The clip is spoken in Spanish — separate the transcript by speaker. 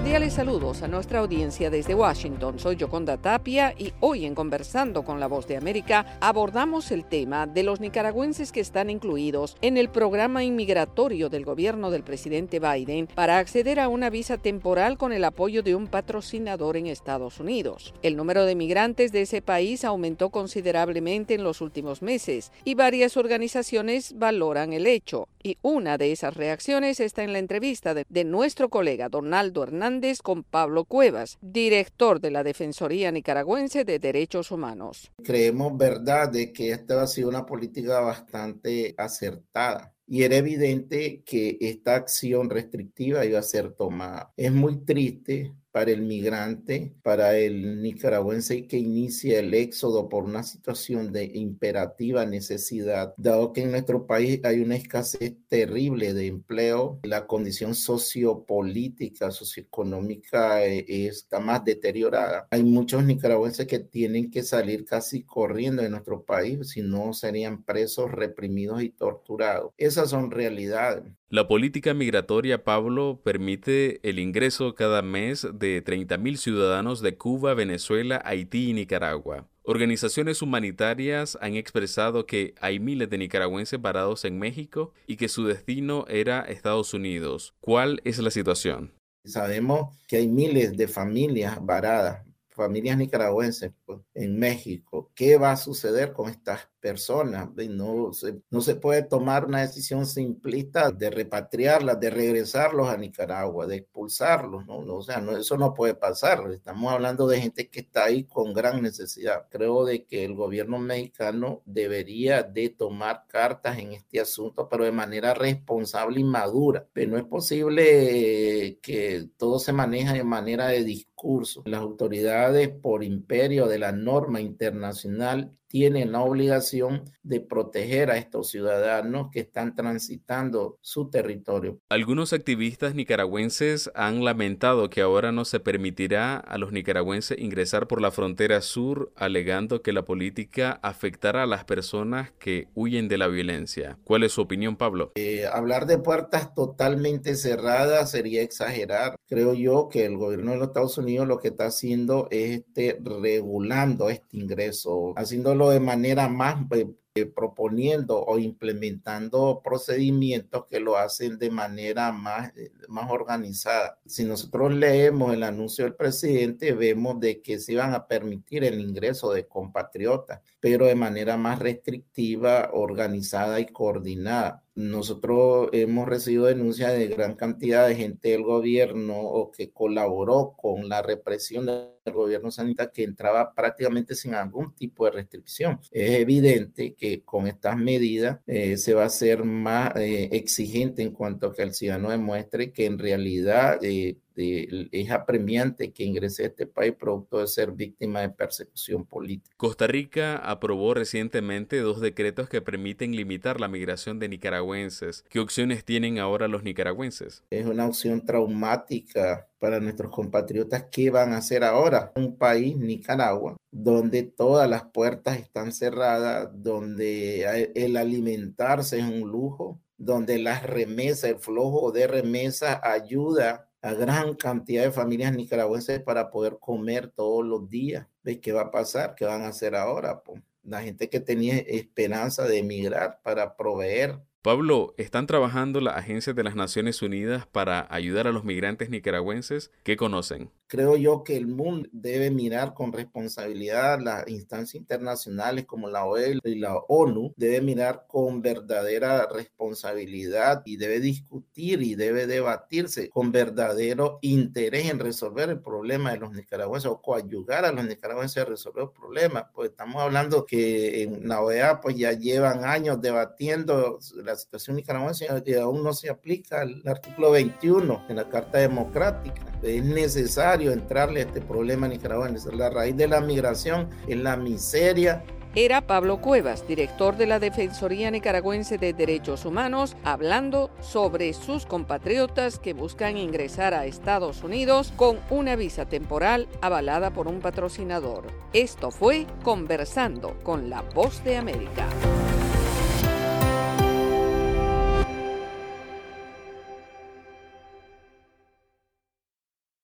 Speaker 1: Cordiales saludos a nuestra audiencia desde Washington. Soy Yoconda Tapia y hoy en Conversando con la Voz de América abordamos el tema de los nicaragüenses que están incluidos en el programa inmigratorio del gobierno del presidente Biden para acceder a una visa temporal con el apoyo de un patrocinador en Estados Unidos. El número de migrantes de ese país aumentó considerablemente en los últimos meses y varias organizaciones valoran el hecho. Y una de esas reacciones está en la entrevista de, de nuestro colega Donaldo Hernández Con Pablo Cuevas, director de la Defensoría Nicaragüense de Derechos Humanos.
Speaker 2: Creemos, verdad, de que esta ha sido una política bastante acertada y era evidente que esta acción restrictiva iba a ser tomada. Es muy triste para el migrante, para el nicaragüense que inicia el éxodo por una situación de imperativa necesidad, dado que en nuestro país hay una escasez terrible de empleo, la condición sociopolítica, socioeconómica eh, está más deteriorada. Hay muchos nicaragüenses que tienen que salir casi corriendo de nuestro país, si no serían presos, reprimidos y torturados. Esas son realidades.
Speaker 3: La política migratoria, Pablo, permite el ingreso cada mes de 30.000 ciudadanos de Cuba, Venezuela, Haití y Nicaragua. Organizaciones humanitarias han expresado que hay miles de nicaragüenses varados en México y que su destino era Estados Unidos. ¿Cuál es la situación?
Speaker 2: Sabemos que hay miles de familias varadas, familias nicaragüenses pues, en México. ¿Qué va a suceder con estas personas. No se, no se puede tomar una decisión simplista de repatriarlas, de regresarlos a Nicaragua, de expulsarlos. No, o sea, no, eso no puede pasar. Estamos hablando de gente que está ahí con gran necesidad. Creo de que el gobierno mexicano debería de tomar cartas en este asunto, pero de manera responsable y madura. Pero no es posible que todo se maneja de manera de Las autoridades por imperio de la norma internacional tienen la obligación de proteger a estos ciudadanos que están transitando su territorio.
Speaker 3: Algunos activistas nicaragüenses han lamentado que ahora no se permitirá a los nicaragüenses ingresar por la frontera sur, alegando que la política afectará a las personas que huyen de la violencia. ¿Cuál es su opinión, Pablo?
Speaker 2: Eh, hablar de puertas totalmente cerradas sería exagerar. Creo yo que el gobierno de los Estados Unidos lo que está haciendo es este, regulando este ingreso, haciendo de manera más eh, eh, proponiendo o implementando procedimientos que lo hacen de manera más, eh, más organizada. Si nosotros leemos el anuncio del presidente, vemos de que se iban a permitir el ingreso de compatriotas, pero de manera más restrictiva, organizada y coordinada. Nosotros hemos recibido denuncias de gran cantidad de gente del gobierno o que colaboró con la represión del gobierno sanitario que entraba prácticamente sin algún tipo de restricción. Es evidente que con estas medidas eh, se va a ser más eh, exigente en cuanto a que el ciudadano demuestre que en realidad eh, es apremiante que ingrese a este país producto de ser víctima de persecución política.
Speaker 3: Costa Rica aprobó recientemente dos decretos que permiten limitar la migración de nicaragüenses. ¿Qué opciones tienen ahora los nicaragüenses?
Speaker 2: Es una opción traumática para nuestros compatriotas. ¿Qué van a hacer ahora? Un país, Nicaragua, donde todas las puertas están cerradas, donde el alimentarse es un lujo, donde las remesas, el flujo de remesas ayuda a gran cantidad de familias nicaragüenses para poder comer todos los días. ¿De qué va a pasar? ¿Qué van a hacer ahora? La gente que tenía esperanza de emigrar para proveer
Speaker 3: Pablo, ¿están trabajando las agencias de las Naciones Unidas para ayudar a los migrantes nicaragüenses? ¿Qué conocen?
Speaker 2: Creo yo que el mundo debe mirar con responsabilidad las instancias internacionales como la OEL y la ONU, debe mirar con verdadera responsabilidad y debe discutir y debe debatirse con verdadero interés en resolver el problema de los nicaragüenses o coayugar a los nicaragüenses a resolver el problema. Pues estamos hablando que en la OEA pues ya llevan años debatiendo la situación nicaragüense y aún no se aplica el artículo 21 en la Carta Democrática. Es entrarle a este problema nicaragüense. La raíz de la migración es la miseria
Speaker 1: era Pablo Cuevas, director de la Defensoría Nicaragüense de Derechos Humanos, hablando sobre sus compatriotas que buscan ingresar a Estados Unidos con una visa temporal avalada por un patrocinador. Esto fue Conversando con la Voz de América.